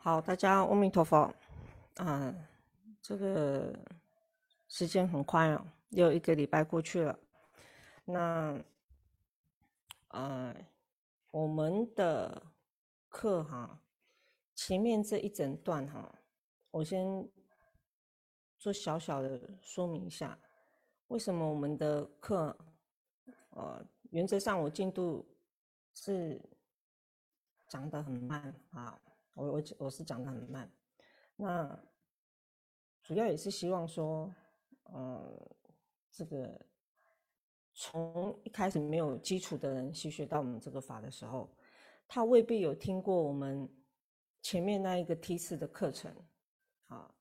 好，大家阿弥陀佛。啊，这个时间很快哦，又一个礼拜过去了。那，呃，我们的课哈，前面这一整段哈，我先做小小的说明一下，为什么我们的课，呃，原则上我进度是讲的很慢啊。我我我是讲的很慢，那主要也是希望说，呃，这个从一开始没有基础的人吸学到我们这个法的时候，他未必有听过我们前面那一个梯次的课程，啊，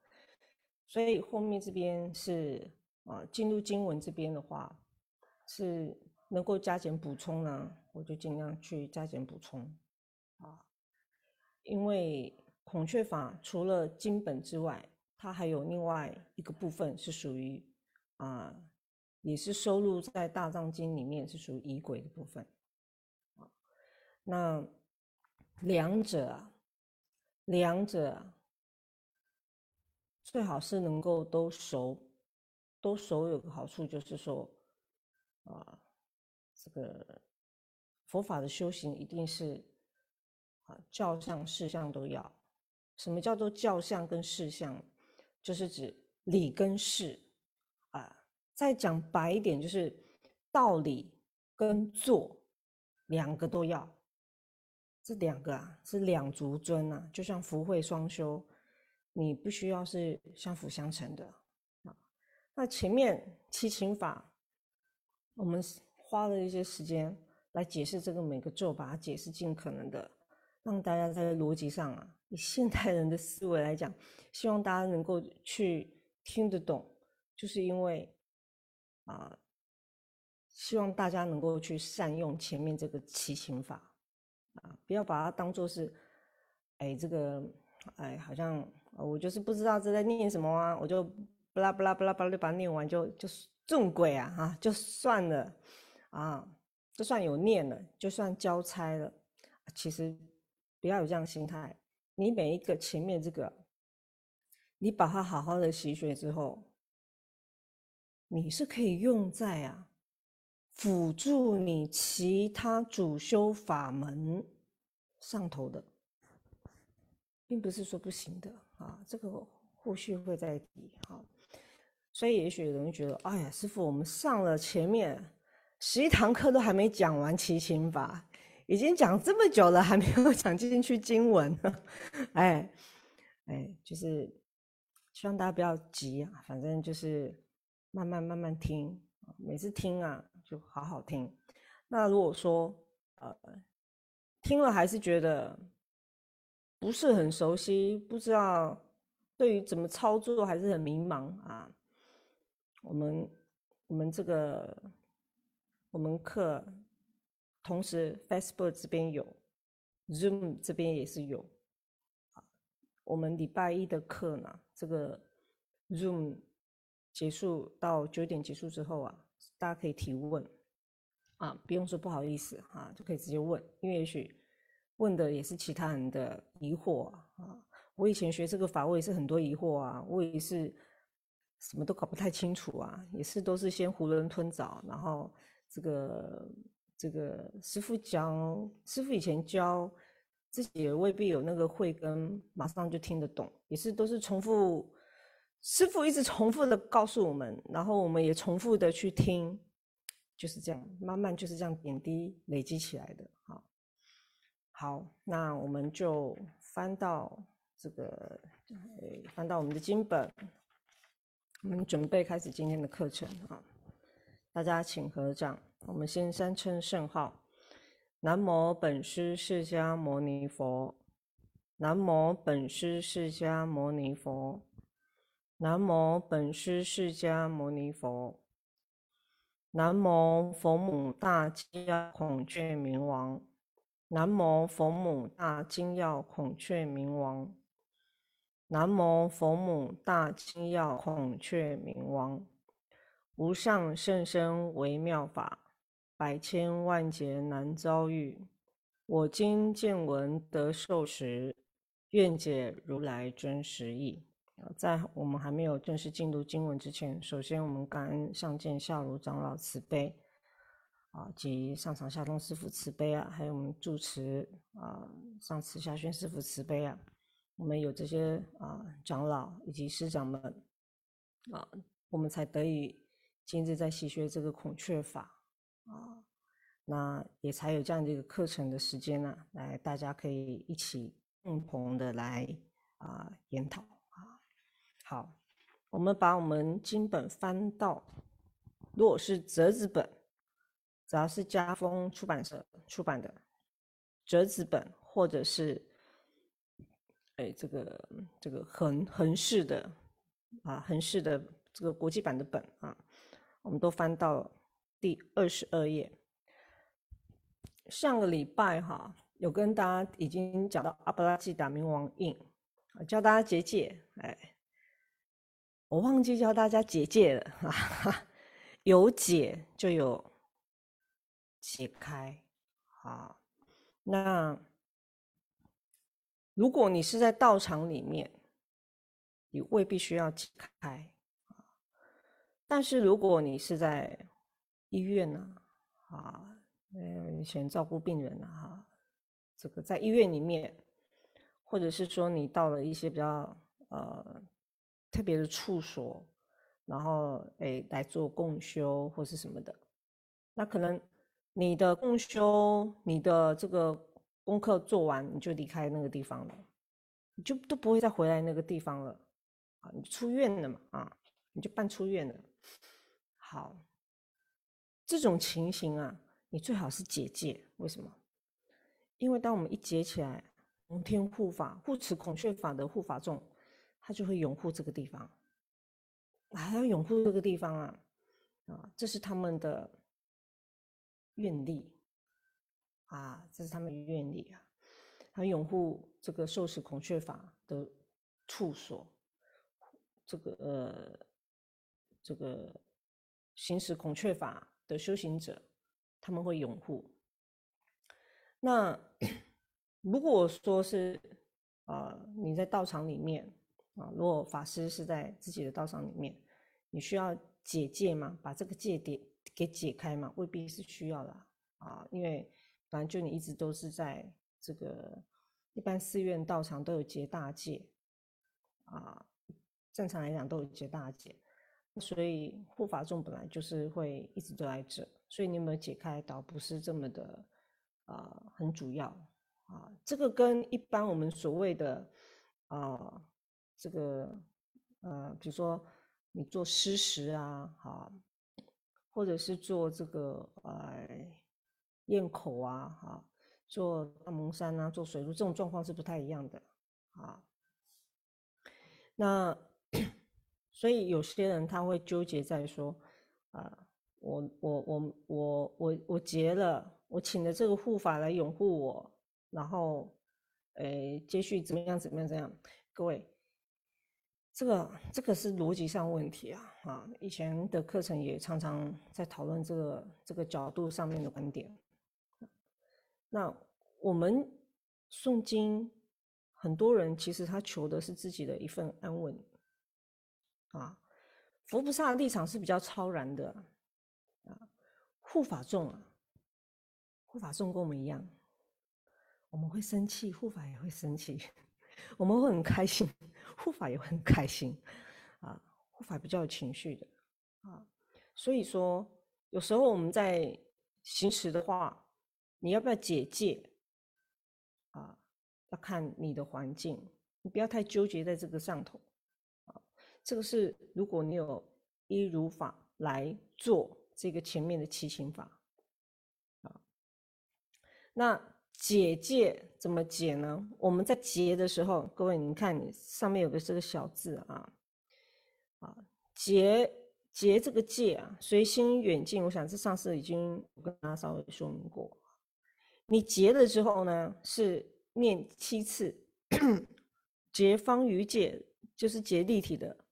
所以后面这边是啊进入经文这边的话，是能够加减补充呢，我就尽量去加减补充，啊。因为孔雀法除了经本之外，它还有另外一个部分是属于啊，也是收录在大藏经里面，是属于仪轨的部分。啊，那两者啊，两者，最好是能够都熟，都熟有个好处就是说，啊，这个佛法的修行一定是。啊，教相、事相都要。什么叫做教相跟事相？就是指理跟事啊。再讲白一点，就是道理跟做两个都要。这两个啊，是两足尊啊，就像福慧双修，你不需要是相辅相成的啊。那前面七情法，我们花了一些时间来解释这个每个咒，把它解释尽可能的。让大家在逻辑上啊，以现代人的思维来讲，希望大家能够去听得懂，就是因为啊，希望大家能够去善用前面这个七情法啊，不要把它当做是，哎，这个哎，好像我就是不知道这在念什么啊，我就巴拉巴拉巴拉巴拉就把它念完就就中鬼啊哈，就算了啊，就算有念了，就算交差了，其实。不要有这样心态，你每一个前面这个，你把它好好的习学之后，你是可以用在啊辅助你其他主修法门上头的，并不是说不行的啊。这个后续会再提哈。所以也许有人觉得，哎呀，师傅，我们上了前面十一堂课都还没讲完齐心法。已经讲这么久了，还没有 讲进去经文，哎，哎，就是希望大家不要急啊，反正就是慢慢慢慢听，每次听啊就好好听。那如果说呃听了还是觉得不是很熟悉，不知道对于怎么操作还是很迷茫啊，我们我们这个我们课。同时，Facebook 这边有，Zoom 这边也是有。我们礼拜一的课呢，这个 Zoom 结束到九点结束之后啊，大家可以提问啊，不用说不好意思哈，就可以直接问，因为也许问的也是其他人的疑惑啊。我以前学这个法，我也是很多疑惑啊，我也是什么都搞不太清楚啊，也是都是先囫囵吞枣，然后这个。这个师傅教，师傅以前教，自己也未必有那个慧根，马上就听得懂，也是都是重复，师傅一直重复的告诉我们，然后我们也重复的去听，就是这样，慢慢就是这样点滴累积起来的。好，好，那我们就翻到这个，翻到我们的经本，我们准备开始今天的课程啊，大家请合掌。我们先三称圣号：南无本师释迦牟尼佛，南无本师释迦牟尼佛，南无本师释迦牟尼佛，南无佛母大金耀孔雀明王，南无佛母大金耀孔雀明王，南无佛母大金要孔雀明王，无上甚深微妙法。百千万劫难遭遇，我今见闻得受持，愿解如来真实义。在我们还没有正式进入经文之前，首先我们感恩上见下如长老慈悲啊，及上场下通师傅慈悲啊，还有我们住持啊上慈下宣师傅慈悲啊，我们有这些啊长老以及师长们啊，我们才得以今日在习学这个孔雀法啊，那也才有这样的一个课程的时间呢，来大家可以一起共同的来啊研讨啊。好，我们把我们经本翻到，如果是折子本，只要是家风出版社出版的折子本，或者是哎这个这个横横式的啊横式的这个国际版的本啊，我们都翻到第二十二页。上个礼拜哈有跟大家已经讲到阿布拉基达冥王印，教大家结界，哎。我忘记教大家结界了哈哈！有解就有解开啊。那如果你是在道场里面，你未必需要解开。但是如果你是在医院呢，啊，呃，以前照顾病人啊，这个在医院里面，或者是说你到了一些比较呃。特别的处所，然后诶来做共修或是什么的，那可能你的共修、你的这个功课做完，你就离开那个地方了，你就都不会再回来那个地方了啊！你出院了嘛啊？你就办出院了。好，这种情形啊，你最好是结界。为什么？因为当我们一结起来，龙天护法护持孔雀法的护法众。他就会拥护这个地方，还要拥护这个地方啊，啊，这是他们的愿力啊，这是他们的愿力啊，他拥护这个受持孔雀法的处所，这个呃，这个行使孔雀法的修行者，他们会拥护。那如果说是啊，你在道场里面。啊，如果法师是在自己的道场里面，你需要解戒吗？把这个戒点给解开吗？未必是需要的啊，因为反正就你一直都是在这个一般寺院道场都有结大戒啊，正常来讲都有结大戒，所以护法众本来就是会一直都在这，所以你有没有解开倒不是这么的啊很主要啊，这个跟一般我们所谓的啊。这个呃，比如说你做施食啊，哈，或者是做这个呃咽口啊，哈，做大蒙山啊，做水路这种状况是不太一样的啊。那所以有些人他会纠结在说啊，我我我我我我结了，我请了这个护法来拥护我，然后诶接续怎么样怎么样怎样，各位。这个这个是逻辑上问题啊啊！以前的课程也常常在讨论这个这个角度上面的观点。那我们诵经，很多人其实他求的是自己的一份安稳啊。佛菩萨的立场是比较超然的啊。护法众啊，护法众跟我们一样，我们会生气，护法也会生气。我们会很开心，护法也会很开心，啊，护法比较有情绪的，啊，所以说有时候我们在行持的话，你要不要解戒？啊，要看你的环境，你不要太纠结在这个上头，这个是如果你有依如法来做这个前面的七情法，啊，那。解戒怎么解呢？我们在结的时候，各位，你看你上面有个这个小字啊，啊，结结这个戒啊，随心远近，我想这上次已经跟大家稍微说明过。你结了之后呢，是念七次，结方于戒，就是结立体的，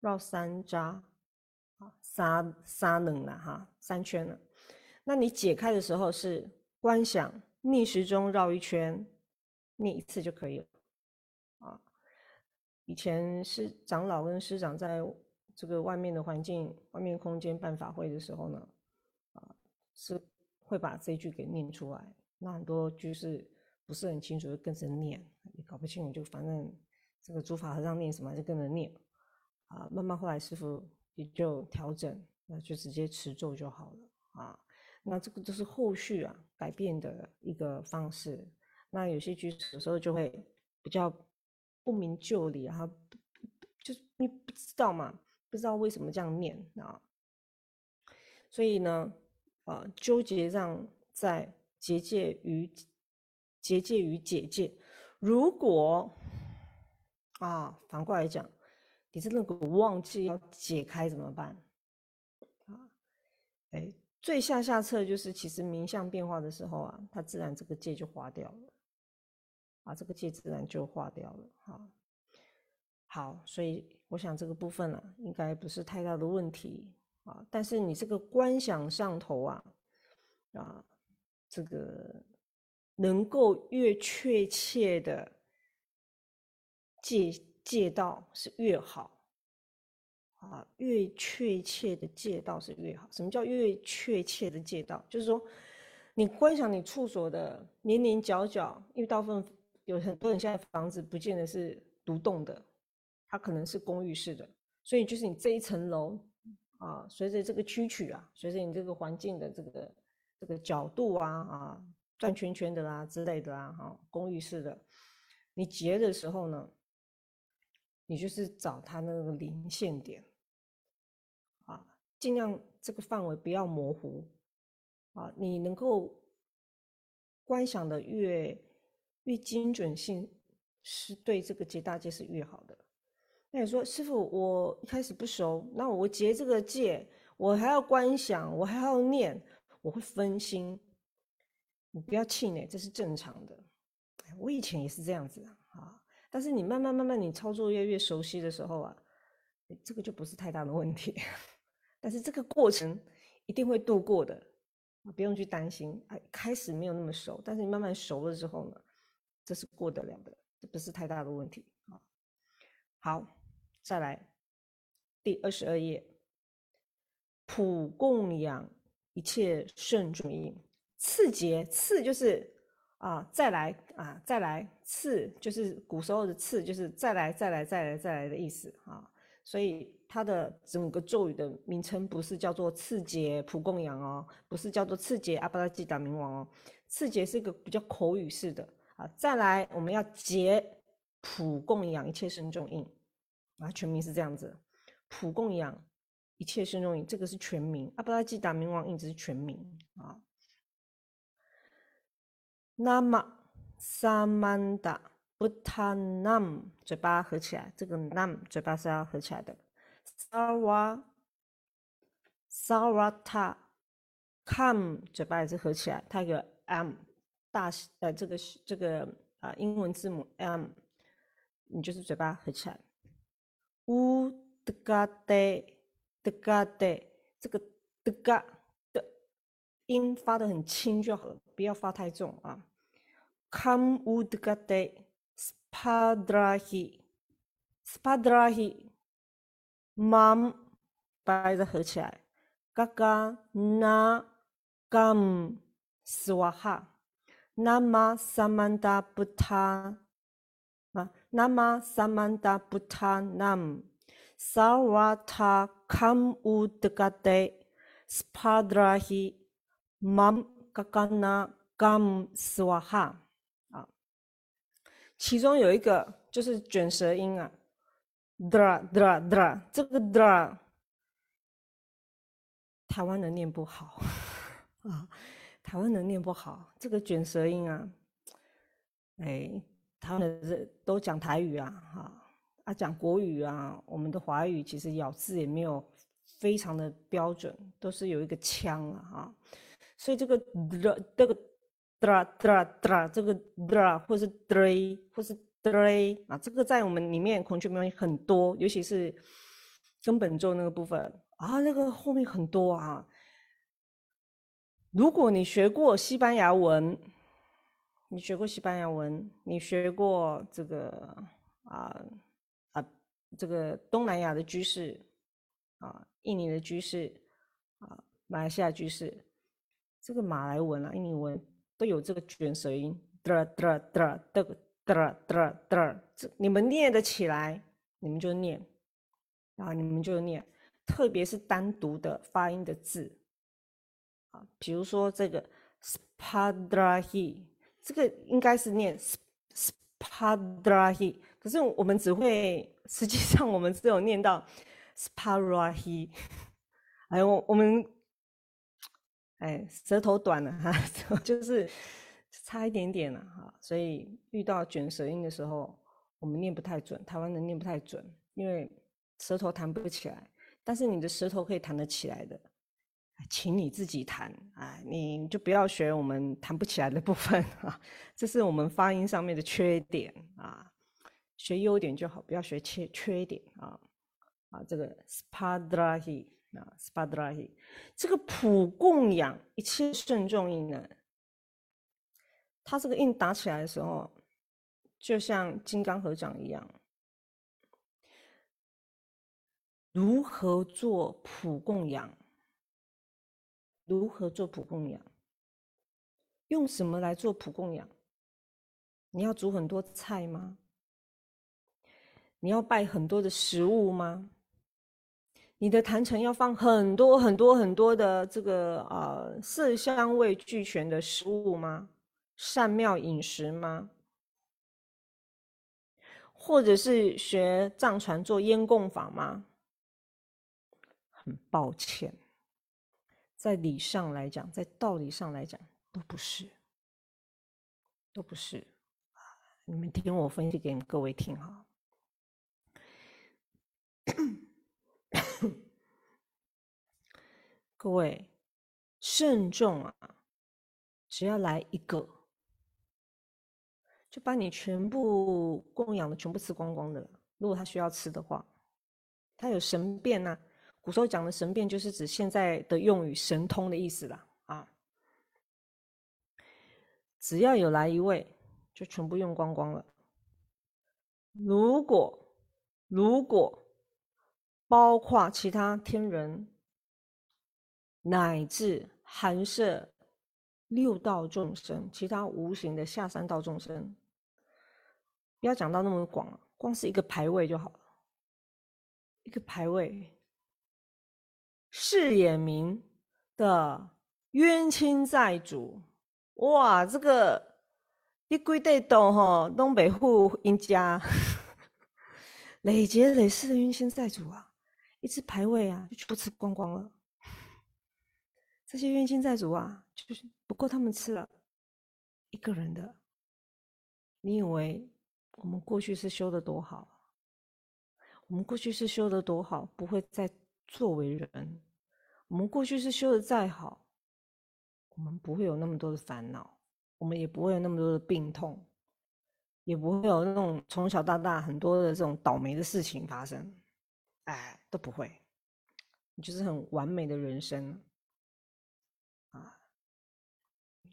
绕三匝，啊，三三冷了哈，三圈了。那你解开的时候是观想。逆时钟绕一圈，念一次就可以了。啊以前是长老跟师长在这个外面的环境、外面空间办法会的时候呢，啊，是会把这句给念出来。那很多居士不是很清楚，就跟着念，也搞不清楚，就反正这个诸法和尚念什么就跟着念。啊，慢慢后来师傅也就调整，那就直接持咒就好了啊。那这个都是后续啊改变的一个方式。那有些居士有时候就会比较不明就里，然后就是你不知道嘛，不知道为什么这样念啊。所以呢，啊，纠结上在结界与结界与解界。如果啊，反过来讲。你真的忘记要解开怎么办？啊，哎，最下下策就是，其实名相变化的时候啊，它自然这个界就化掉了，啊，这个界自然就化掉了。哈，好，所以我想这个部分啊，应该不是太大的问题啊。但是你这个观想上头啊，啊，这个能够越确切的界。借道是越好，啊，越确切的借道是越好。什么叫越确切的借道？就是说，你观想你处所的年年角角，因为大部分有很多人现在房子不见得是独栋的，它可能是公寓式的，所以就是你这一层楼啊，随着这个曲曲啊，随着你这个环境的这个这个角度啊啊，转圈圈的啦之类的啦，哈，公寓式的，你结的时候呢？你就是找它那个零线点，啊，尽量这个范围不要模糊，啊，你能够观想的越越精准性，是对这个结大戒是越好的。那你说师傅，我一开始不熟，那我结这个戒，我还要观想，我还要念，我会分心。你不要气馁，这是正常的。我以前也是这样子啊。但是你慢慢慢慢，你操作越越熟悉的时候啊，这个就不是太大的问题。但是这个过程一定会度过的，不用去担心。哎，开始没有那么熟，但是你慢慢熟了之后呢，这是过得了的，这不是太大的问题啊。好，再来第二十二页，普供养一切圣众因，次节次就是。啊，再来啊，再来次就是古时候的次，就是再来再来再来再来的意思啊。所以它的整个咒语的名称不是叫做次节普供养哦，不是叫做次节阿巴拉基达明王哦。次节是一个比较口语式的啊。再来，我们要结普供养一切生众印啊，全名是这样子，普供养一切生众印，这个是全名，阿巴拉基达明王印只是全名啊。那么萨曼达布塔南嘴巴合起来，这个南嘴巴是要合起来的。萨瓦萨瓦塔卡姆嘴巴也是合起来，它有个 m 大呃这个这个啊英文字母 m，你就是嘴巴合起来。乌德嘎德德嘎德，这个德嘎音发的很轻就好了。不要发太重啊。Kam udgate spadrahi spadrahi mam 把它合起来。Gaga na gam swaha nama samanta buddha 啊，nama samanta buddha nam sarvata kam udgate spadrahi mam gagana gam swaha 啊，其中有一个就是卷舌音啊，dra dra dra，这个 dra 台湾人念不好。啊，台湾人念不好这个卷舌音啊，哎，他们是都讲台语啊，哈啊讲国语啊，我们的华语其实咬字也没有非常的标准，都是有一个腔啊，哈，所以这个这个。dra dra dra 这个 dra 或是的或是的啊，这个在我们里面孔雀面很多，尤其是根本咒那个部分啊，那个后面很多啊。如果你学过西班牙文，你学过西班牙文，你学过这个啊啊这个东南亚的居士啊，印尼的居士啊，马来西亚居士，这个马来文啊、印尼文都有这个卷舌音，嘚嘚嘚嘚嘚嘚嘚，这你们念得起来，你们就念啊，你们就念，特别是单独的发音的字啊，比如说这个 spadrahi，这个应该是念 spadrahi，可是我们只会，实际上我们只有念到 sparahi，哎，我我们。哎，舌头短了哈，就是差一点点了哈，所以遇到卷舌音的时候，我们念不太准，台湾人念不太准，因为舌头弹不起来。但是你的舌头可以弹得起来的，请你自己弹啊，你就不要学我们弹不起来的部分啊，这是我们发音上面的缺点啊，学优点就好，不要学缺缺点啊啊，这个 spadrahi。啊，spadrai，这个普供养一切慎重音呢，它这个印打起来的时候，就像金刚合掌一样。如何做普供养？如何做普供养？用什么来做普供养？你要煮很多菜吗？你要拜很多的食物吗？你的坛城要放很多很多很多的这个呃色香味俱全的食物吗？善妙饮食吗？或者是学藏传做烟供法吗？很抱歉，在理上来讲，在道理上来讲，都不是，都不是。你们听我分析给各位听哈。各位慎重啊！只要来一个，就把你全部供养的全部吃光光的了。如果他需要吃的话，他有神变呐。古时候讲的神变，就是指现在的用语“神通”的意思啦。啊。只要有来一位，就全部用光光了。如果如果包括其他天人。乃至含摄六道众生，其他无形的下三道众生，不要讲到那么广，光是一个牌位就好了。一个牌位，释眼明的冤亲债主，哇，这个一归对斗哈，东北户一家，累劫累世的冤亲债主啊，一次排位啊，就全部吃光光了。这些冤亲债主啊，就是不够他们吃了一个人的。你以为我们过去是修的多好？我们过去是修的多好，不会再作为人。我们过去是修的再好，我们不会有那么多的烦恼，我们也不会有那么多的病痛，也不会有那种从小到大很多的这种倒霉的事情发生。哎，都不会，你就是很完美的人生啊。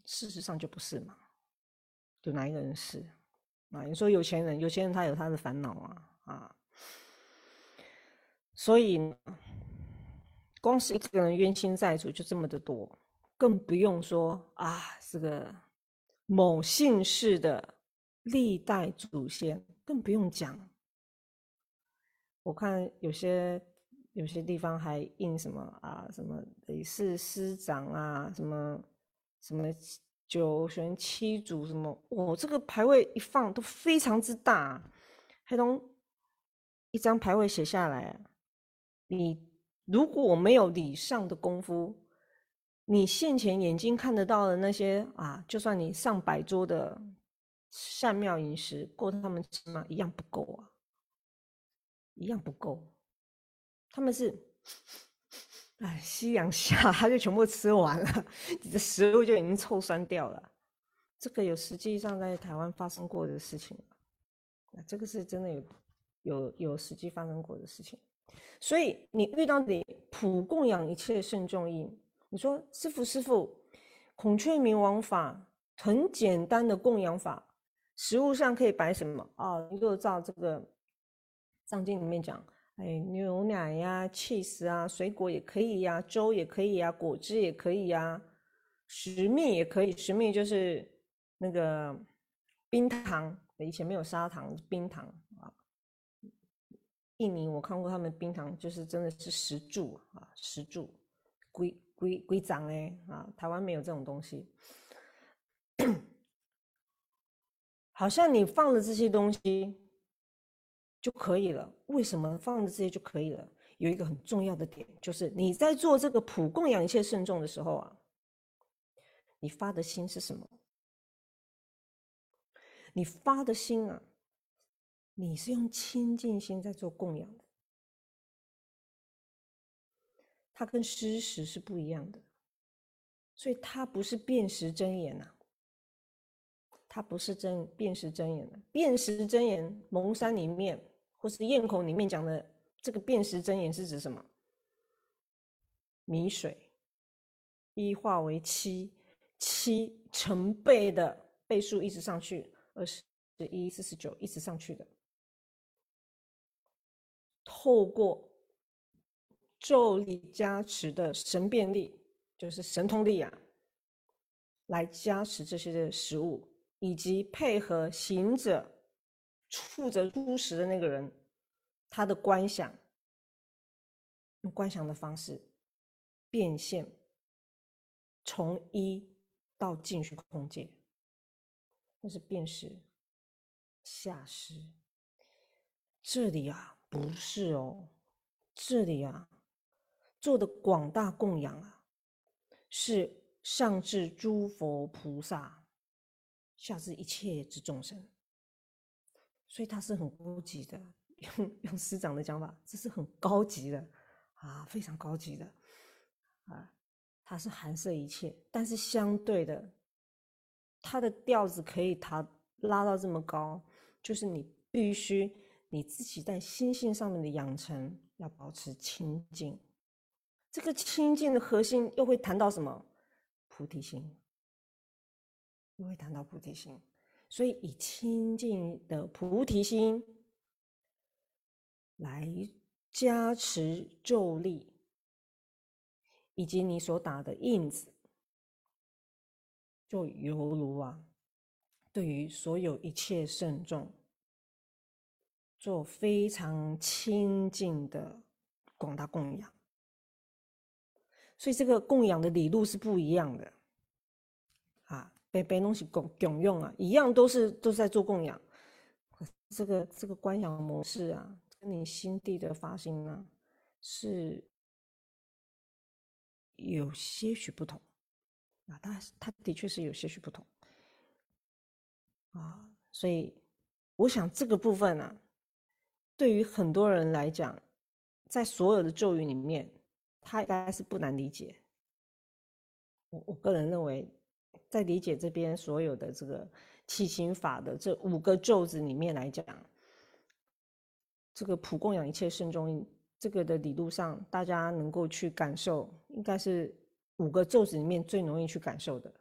事实上就不是嘛，就哪一个人是啊？你说有钱人，有钱人他有他的烦恼啊啊！所以光是一个人冤亲债主就这么的多，更不用说啊，这个某姓氏的历代祖先，更不用讲。我看有些有些地方还印什么啊，什么李氏师长啊，什么。什么九玄七祖什么？哦，这个牌位一放都非常之大，黑龙一张牌位写下来，你如果没有礼上的功夫，你现前眼睛看得到的那些啊，就算你上百桌的善妙饮食够他们吃吗？一样不够啊，一样不够，他们是。哎，夕阳下他就全部吃完了，你的食物就已经臭酸掉了。这个有实际上在台湾发生过的事情，那这个是真的有有有实际发生过的事情。所以你遇到你普供养一切圣众意，你说师傅师傅，孔雀明王法很简单的供养法，食物上可以摆什么啊？你就照这个藏经里面讲，哎，牛奶呀、cheese 啊、水果也可以呀，粥也可以呀，果汁也可以呀，食蜜也可以。食蜜就是那个冰糖，以前没有砂糖，冰糖啊。印尼我看过他们冰糖，就是真的是石柱啊，石柱，龟龟龟掌哎啊，台湾没有这种东西。好像你放了这些东西就可以了，为什么放了这些就可以了？有一个很重要的点，就是你在做这个普供养一切慎重的时候啊，你发的心是什么？你发的心啊，你是用清净心在做供养的，它跟施食是不一样的，所以它不是辨识真言呐。它不是真辨识真言的，辨识真言，蒙山里面或是咽口里面讲的这个辨识真言是指什么？米水一化为七，七成倍的倍数一直上去，二十一、四十九一直上去的，透过咒力加持的神变力，就是神通力啊，来加持这些的食物。以及配合行者负责出食的那个人，他的观想，用观想的方式变现，从一到进虚空界，那是辨识下施。这里啊，不是哦，这里啊，做的广大供养啊，是上至诸佛菩萨。下至一切之众生，所以他是很高级的。用用师长的讲法，这是很高级的啊，非常高级的啊。它是含摄一切，但是相对的，它的调子可以它拉到这么高，就是你必须你自己在心性上面的养成要保持清净。这个清净的核心又会谈到什么？菩提心。又会谈到菩提心，所以以清净的菩提心来加持咒力，以及你所打的印子，就犹如啊，对于所有一切圣众做非常清净的广大供养。所以这个供养的理路是不一样的。被被东西供供用啊，一样都是都是在做供养。这个这个观想模式啊，跟你心地的发心呢，是有些许不同啊。它它的确是有些许不同啊。所以我想这个部分呢，对于很多人来讲，在所有的咒语里面，它应该是不难理解。我我个人认为。在理解这边所有的这个七心法的这五个咒子里面来讲，这个普供养一切圣众这个的理路上，大家能够去感受，应该是五个咒子里面最容易去感受的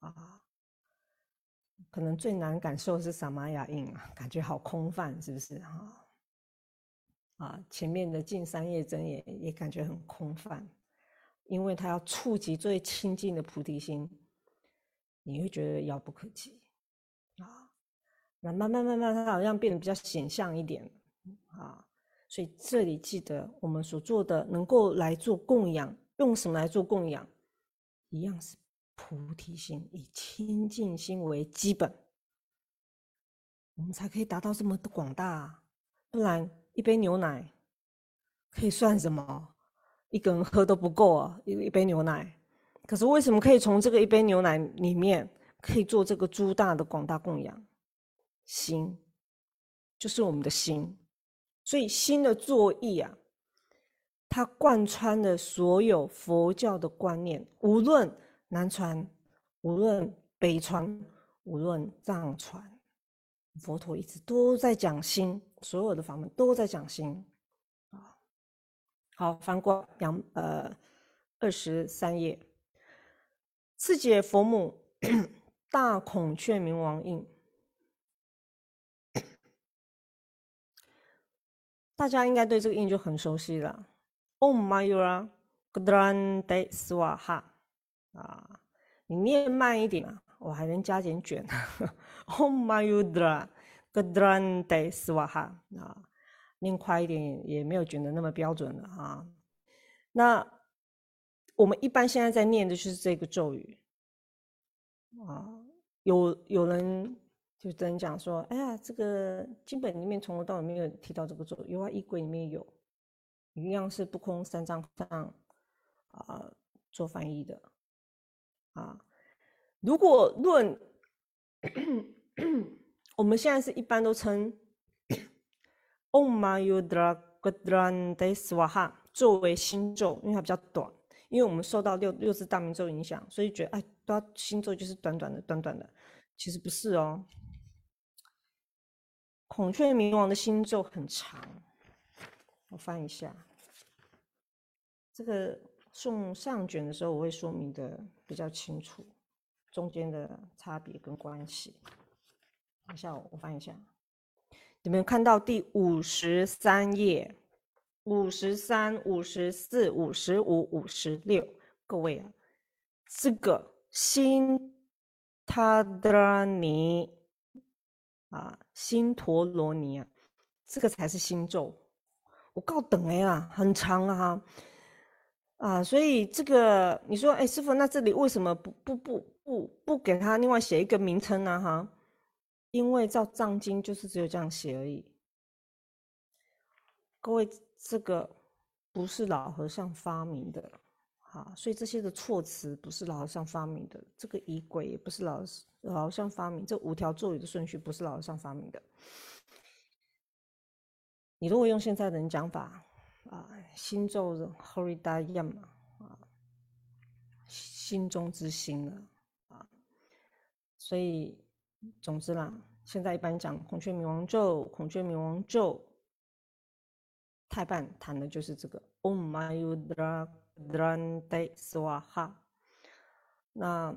啊。可能最难感受是萨玛雅印啊，感觉好空泛，是不是啊？啊，前面的近三叶真也也感觉很空泛，因为它要触及最亲近的菩提心。你会觉得遥不可及啊，那慢慢慢慢，它好像变得比较显象一点啊。所以这里记得我们所做的，能够来做供养，用什么来做供养？一样是菩提心，以清净心为基本，我们才可以达到这么的广大。不然一杯牛奶可以算什么？一个人喝都不够啊，一一杯牛奶。可是为什么可以从这个一杯牛奶里面可以做这个诸大的广大供养？心，就是我们的心，所以心的作意啊，它贯穿了所有佛教的观念，无论南传，无论北传，无论藏传，佛陀一直都在讲心，所有的法门都在讲心。好，翻过两呃二十三页。次解佛母大孔雀明王印，大家应该对这个印就很熟悉了。Om Mayura Grande Swaha 啊，你念慢一点啊，我还能加点卷。Om Mayura Grande Swaha 啊，念快一点也没有卷的那么标准了啊。那我们一般现在在念的就是这个咒语啊，有有人。就等讲说，哎呀，这个经本里面从头到尾没有提到这个咒，有啊，衣柜里面有，一样是不空三藏上啊做翻译的啊。如果论，我们现在是一般都称 Om Mayudra Gudrande Swaha 作为新咒，因为它比较短，因为我们受到六六字大明咒影响，所以觉得哎，都要新咒就是短短的，短短的，其实不是哦。孔雀明王的星咒很长，我翻一下。这个送上卷的时候，我会说明的比较清楚，中间的差别跟关系。等一下，我翻一下。你们看到第五十三页，五十三、五十四、五十五、五十六，各位啊，这个新塔德尼。啊，新陀罗尼啊，这个才是新咒。我告等哎啊，很长啊，啊，所以这个你说，哎，师傅，那这里为什么不不不不不给他另外写一个名称呢？哈，因为照藏经就是只有这样写而已。各位，这个不是老和尚发明的。啊，所以这些的措辞不是老和尚发明的，这个仪轨也不是老老和尚发明，这五条咒语的顺序不是老和尚发明的。你如果用现在的人讲法，啊，心咒的 Horidayam 啊，心中之心了啊，所以总之啦，现在一般讲孔雀明王咒，孔雀明王咒，太半谈的就是这个 Om Mayudra。Grande Swaha，那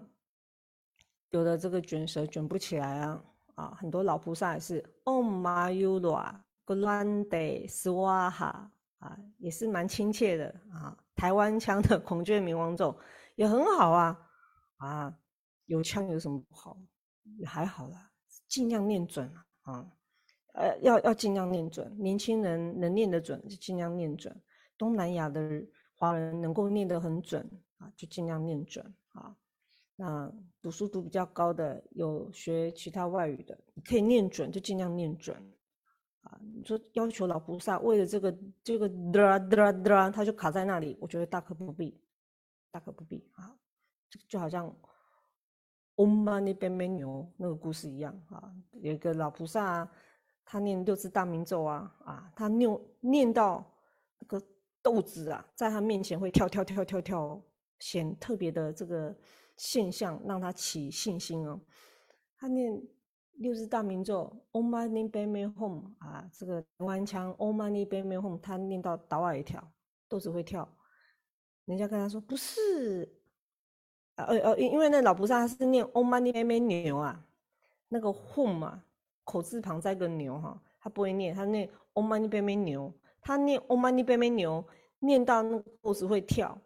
有的这个卷舌卷不起来啊，啊，很多老菩萨也是 Om Mayura Grande Swaha，啊，也是蛮亲切的啊。台湾腔的孔雀明王咒也很好啊，啊，有腔有什么不好？也还好啦，尽量念准啊，呃，要要尽量念准，年轻人能念得准就尽量念准，东南亚的。华人能够念得很准啊，就尽量念准啊。那读书读比较高的，有学其他外语的，你可以念准就尽量念准啊。你说要求老菩萨为了这个这个哒哒哒，他就卡在那里，我觉得大可不必，大可不必啊。这就好像 Om Mani Padme 牛那个故事一样啊，有一个老菩萨，他念六字大明咒啊啊，他念念到那个。豆子啊，在他面前会跳跳跳跳跳，显特别的这个现象，让他起信心哦。他念六字大明咒，Om Mani Padme Hum 啊，这个弯腔 Om Mani Padme Hum，他念到倒耳一跳，豆子会跳。人家跟他说不是，呃呃，因因为那老菩萨他是念 Om Mani Padme 牛啊，那个 Hum 啊，口字旁再个牛哈，他不会念，他念 Omany Bame 牛。他念 Omany Bame 牛，念到那个豆子会跳，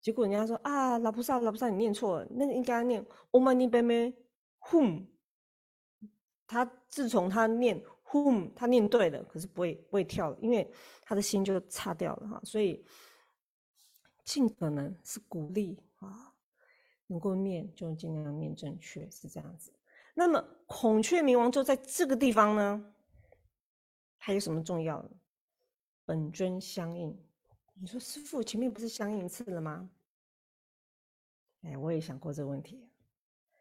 结果人家说啊，老菩萨，老菩萨，你念错了，那应该念 Omany Bame whom。他自从他念 whom，他念对了，可是不会不会跳，因为他的心就差掉了哈。所以尽可能是鼓励啊，能够念就尽量念正确，是这样子。那么孔雀明王咒在这个地方呢，还有什么重要的？本尊相应，你说师傅前面不是相应一次了吗？哎，我也想过这个问题。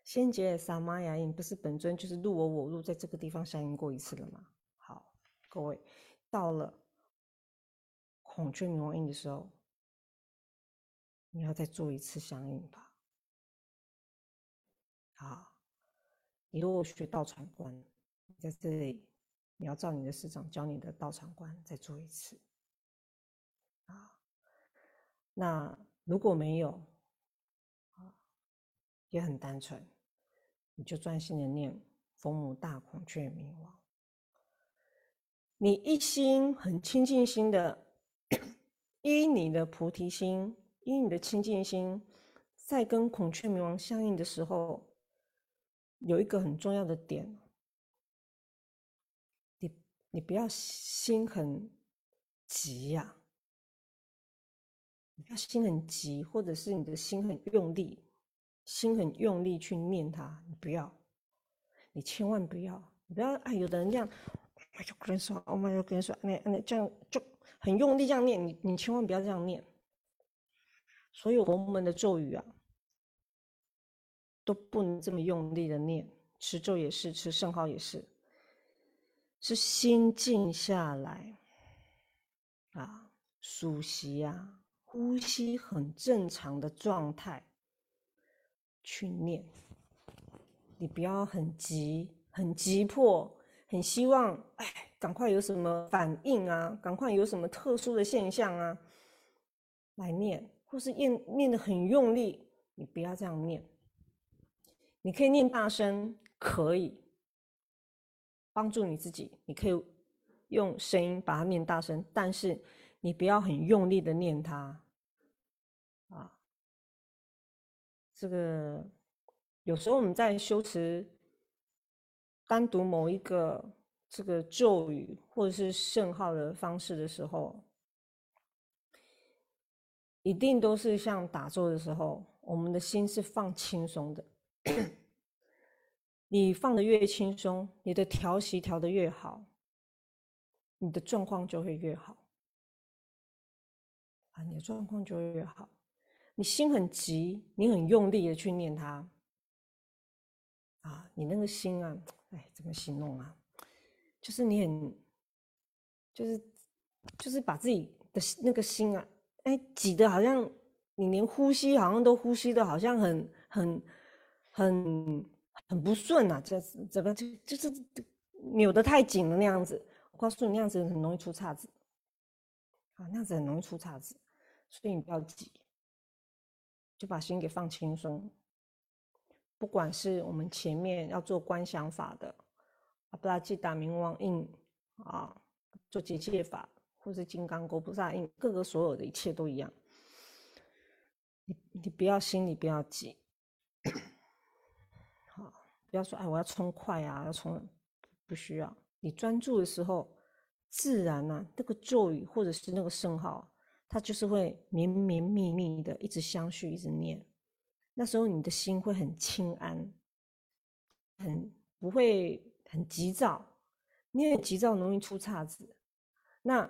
先结萨玛雅印不是本尊就是入我我入，在这个地方相应过一次了吗？好，各位到了孔雀明王印的时候，你要再做一次相应吧。好，你如果学道场观，在这里。你要照你的师长教你的道场观再做一次，啊，那如果没有，啊，也很单纯，你就专心的念“佛母大孔雀明王”。你一心很清净心的，依你的菩提心，依你的清净心，在跟孔雀明王相应的时候，有一个很重要的点，你你不要心很急呀，你不要心很急，或者是你的心很用力，心很用力去念它，你不要，你千万不要，你不要哎，有的人这样。哎就跟人说，我们就跟人说，那那这样就很用力这样念，你你千万不要这样念。所有佛门的咒语啊，都不能这么用力的念，持咒也是，持圣号也是，是心静下来啊，数息啊，呼吸很正常的状态去念，你不要很急，很急迫。很希望，哎，赶快有什么反应啊？赶快有什么特殊的现象啊？来念，或是念念的很用力，你不要这样念。你可以念大声，可以帮助你自己。你可以用声音把它念大声，但是你不要很用力的念它。啊，这个有时候我们在修持。单独某一个这个咒语或者是圣号的方式的时候，一定都是像打坐的时候，我们的心是放轻松的。你放的越轻松，你的调息调的越好，你的状况就会越好。啊，你的状况就会越好。你心很急，你很用力的去念它，啊，你那个心啊。哎，怎么形容啊？就是你很，就是就是把自己的那个心啊，哎，挤得好像你连呼吸好像都呼吸的好像很很很很不顺啊，这怎么就就是扭得太紧了那样子？我告诉你，那样子很容易出岔子啊，那样子很容易出岔子，所以你不要急，就把心给放轻松。不管是我们前面要做观想法的阿布拉吉达明王印啊，做结界法，或是金刚国菩萨印，各个所有的一切都一样。你你不要心里不要急，不要说哎我要冲快啊，要冲，不需要。你专注的时候，自然呢，那个咒语或者是那个圣号，它就是会绵绵密密的一直相续，一直念。那时候你的心会很清安，很不会很急躁，因为急躁容易出岔子。那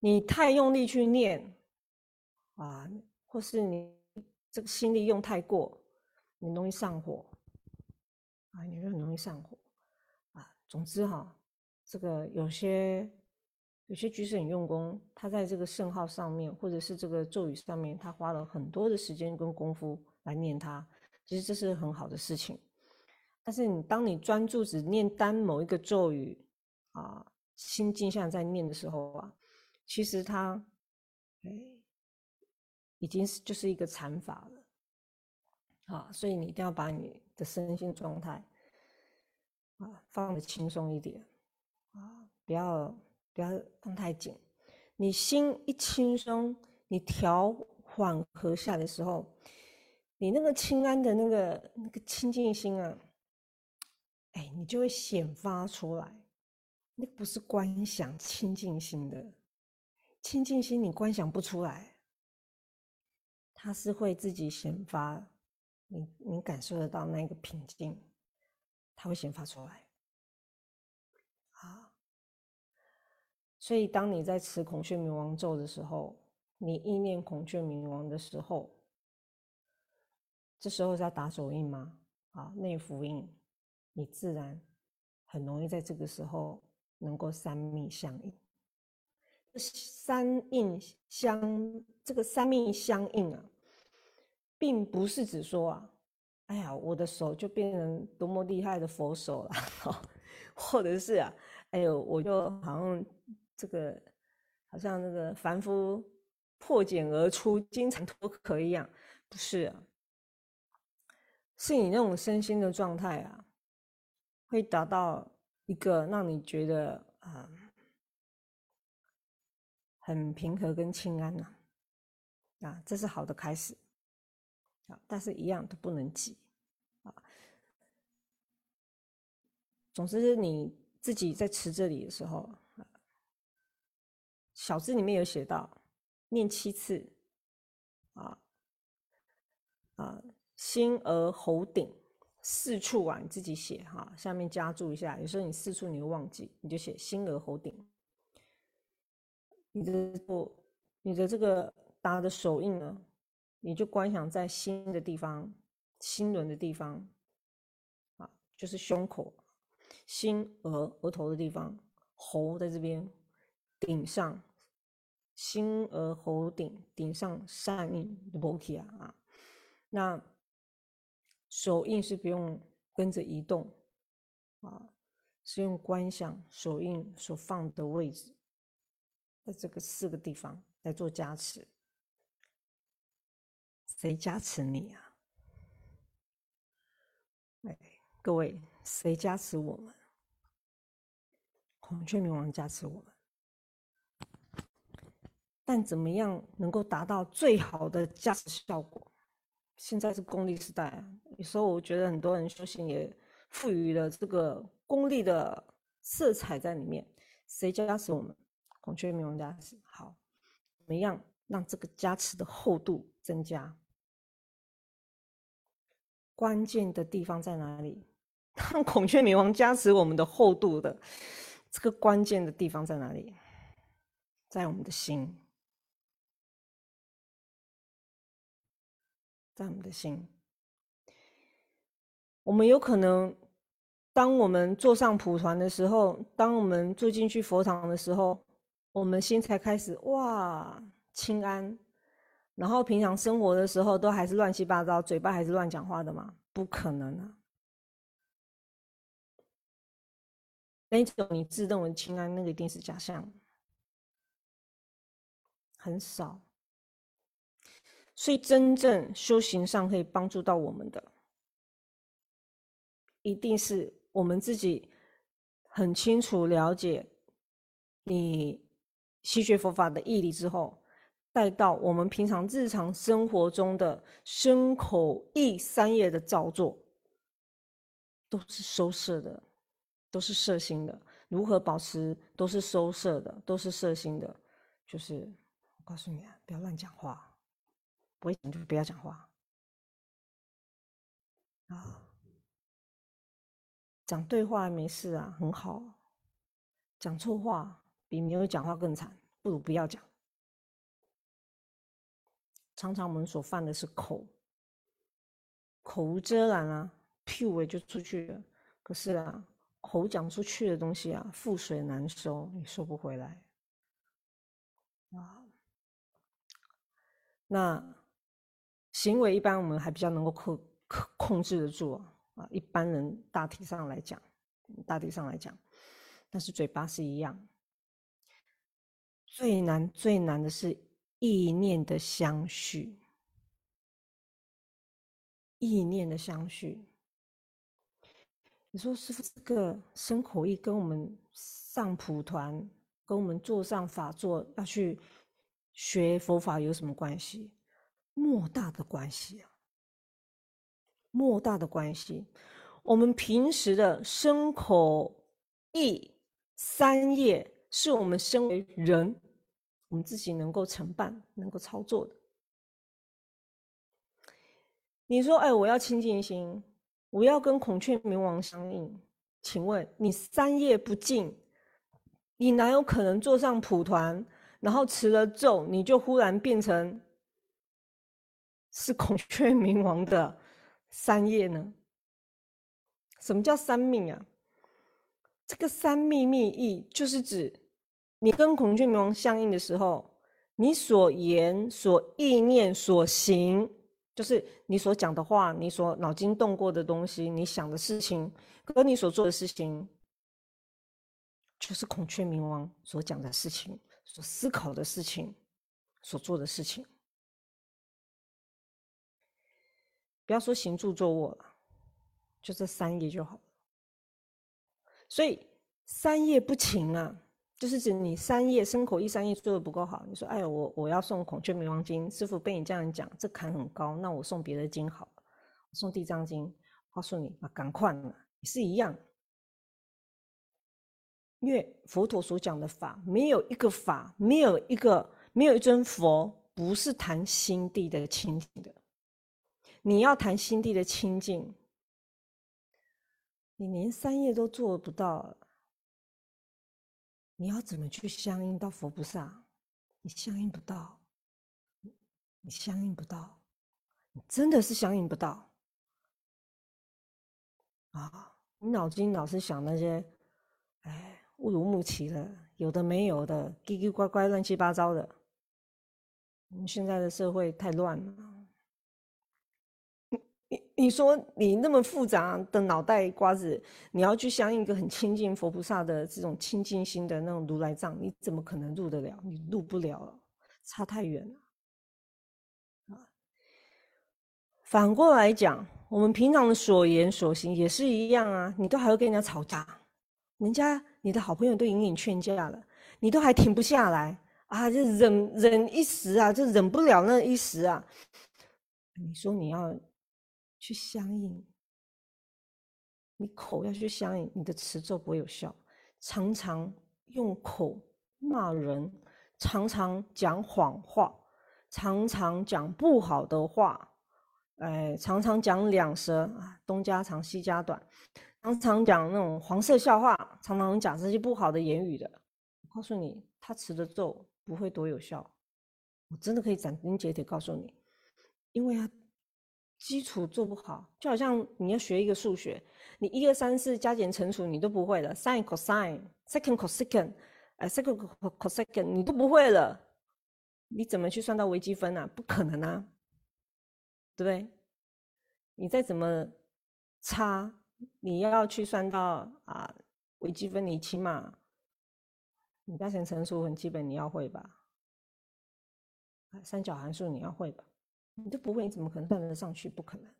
你太用力去念啊，或是你这个心力用太过，你容易上火啊，你就很容易上火啊。总之哈，这个有些有些居士很用功，他在这个圣号上面，或者是这个咒语上面，他花了很多的时间跟功夫。来念它，其实这是很好的事情。但是你当你专注只念单某一个咒语啊，心静下在念的时候啊，其实它哎已经是就是一个禅法了啊。所以你一定要把你的身心状态啊放的轻松一点啊，不要不要放太紧。你心一轻松，你调缓和下的时候。你那个清安的那个那个清净心啊，哎，你就会显发出来。那不是观想清净心的清净心，你观想不出来，它是会自己显发。你你感受得到那个平静，它会显发出来。啊，所以当你在持孔雀明王咒的时候，你意念孔雀明王的时候。这时候在打手印吗？啊，内服印，你自然很容易在这个时候能够三密相应。三印相，这个三密相应啊，并不是指说啊，哎呀，我的手就变成多么厉害的佛手了，或者是啊，哎呦，我就好像这个，好像那个凡夫破茧而出、金蝉脱壳一样，不是啊。是你那种身心的状态啊，会达到一个让你觉得啊很平和跟清安呐，啊，这是好的开始，啊，但是一样都不能急，啊，总之你自己在持这里的时候，小字里面有写到，念七次，啊，啊，心额喉顶四处啊，你自己写哈，下面加注一下，有时候你四处你会忘记，你就写心额喉顶。你的不，你的这个打的手印呢，你就观想在心的地方，心轮的地方，啊，就是胸口、心、额、额头的地方，喉在这边顶上，心、额、喉顶顶上善印的 b o k 啊啊，那手印是不用跟着移动，啊，是用观想手印所放的位置。在这个四个地方来做加持，谁加持你啊？哎，各位，谁加持我们？孔雀明王加持我们。但怎么样能够达到最好的加持效果？现在是功利时代啊，有时候我觉得很多人修行也赋予了这个功利的色彩在里面。谁加持我们？孔雀明王加持好，怎么样让这个加持的厚度增加？关键的地方在哪里？让孔雀明王加持我们的厚度的这个关键的地方在哪里？在我们的心，在我们的心。我们有可能，当我们坐上蒲团的时候，当我们住进去佛堂的时候。我们心才开始哇，清安，然后平常生活的时候都还是乱七八糟，嘴巴还是乱讲话的嘛？不可能啊！那种你自认为清安，那个一定是假象，很少。所以真正修行上可以帮助到我们的，一定是我们自己很清楚了解你。吸学佛法的毅力之后，带到我们平常日常生活中的身口意三业的造作，都是收摄的，都是摄心的。如何保持都是收摄的，都是摄心的。就是我告诉你啊，不要乱讲话，不会讲就不要讲话啊。讲对话没事啊，很好。讲错话。比没有讲话更惨，不如不要讲。常常我们所犯的是口，口无遮拦啊，屁尾就出去了。可是啊，口讲出去的东西啊，覆水难收，你收不回来啊。那行为一般我们还比较能够控控控制得住啊。一般人大体上来讲，大体上来讲，但是嘴巴是一样。最难最难的是意念的相续，意念的相续。你说师傅，这个生口意跟我们上普团，跟我们坐上法座要去学佛法有什么关系？莫大的关系啊！莫大的关系。我们平时的生口意三业，是我们身为人。我们自己能够承办、能够操作的。你说：“哎，我要清净心，我要跟孔雀明王相应。”请问你三业不净，你哪有可能坐上蒲团，然后持了咒，你就忽然变成是孔雀明王的三业呢？什么叫三命啊？这个三秘密意就是指。你跟孔雀明王相应的时候，你所言、所意念、所行，就是你所讲的话，你所脑筋动过的东西，你想的事情，跟你所做的事情，就是孔雀明王所讲的事情、所思考的事情、所做的事情。不要说行住坐卧了，就这三页就好了。所以三业不勤啊。就是指你三页身口意三页做的不够好。你说，哎，我我要送孔雀明王经，师傅被你这样讲，这坎很高，那我送别的经好了，送地藏经。告诉你啊，赶快嘛，是一样。因为佛陀所讲的法，没有一个法，没有一个，没有一尊佛，不是谈心地的清净的。你要谈心地的清净，你连三业都做不到，你要怎么去相应到佛菩萨？你相应不到，你相应不到，你真的是相应不到。啊，你脑筋老是想那些，哎，乌鲁木齐的，有的没有的，叽叽呱呱，乱七八糟的。我们现在的社会太乱了。你说你那么复杂的脑袋瓜子，你要去相应一个很亲近佛菩萨的这种清净心的那种如来藏，你怎么可能入得了？你入不了，差太远了。反过来讲，我们平常的所言所行也是一样啊。你都还会跟人家吵架，人家你的好朋友都隐隐劝架了，你都还停不下来啊！就忍忍一时啊，就忍不了那一时啊。你说你要去相应，你口要去相应，你的持咒不会有效。常常用口骂人，常常讲谎话，常常讲不好的话。哎，常常讲两舌啊，东家长西家短，常常讲那种黄色笑话，常常讲这些不好的言语的。告诉你，他持的咒不会多有效，我真的可以斩钉截铁告诉你，因为他基础做不好，就好像你要学一个数学，你一二三四加减乘除你都不会了，sin cosine，second cosecant，哎，second cosecant 你都不会了，你怎么去算到微积分啊？不可能啊！对不对？你再怎么差，你要去算到啊微积分，你起码你加减乘除很基本，你要会吧？三角函数你要会吧？你都不会，你怎么可能算得上去？不可能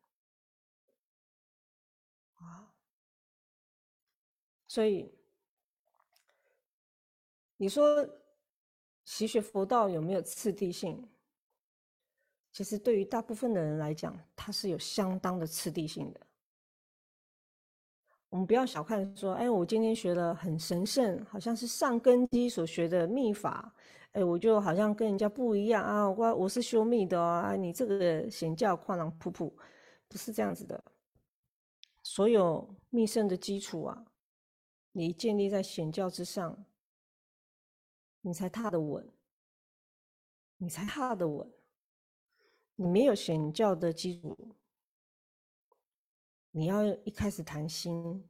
啊！所以你说习学佛道有没有次第性？其实对于大部分的人来讲，它是有相当的次第性的。我们不要小看说，哎，我今天学了很神圣，好像是上根基所学的秘法，哎，我就好像跟人家不一样啊！我我是修密的啊，你这个显教旷朗普普，不是这样子的。所有密圣的基础啊，你建立在显教之上，你才踏得稳，你才踏得稳。你没有显教的基础，你要一开始谈心、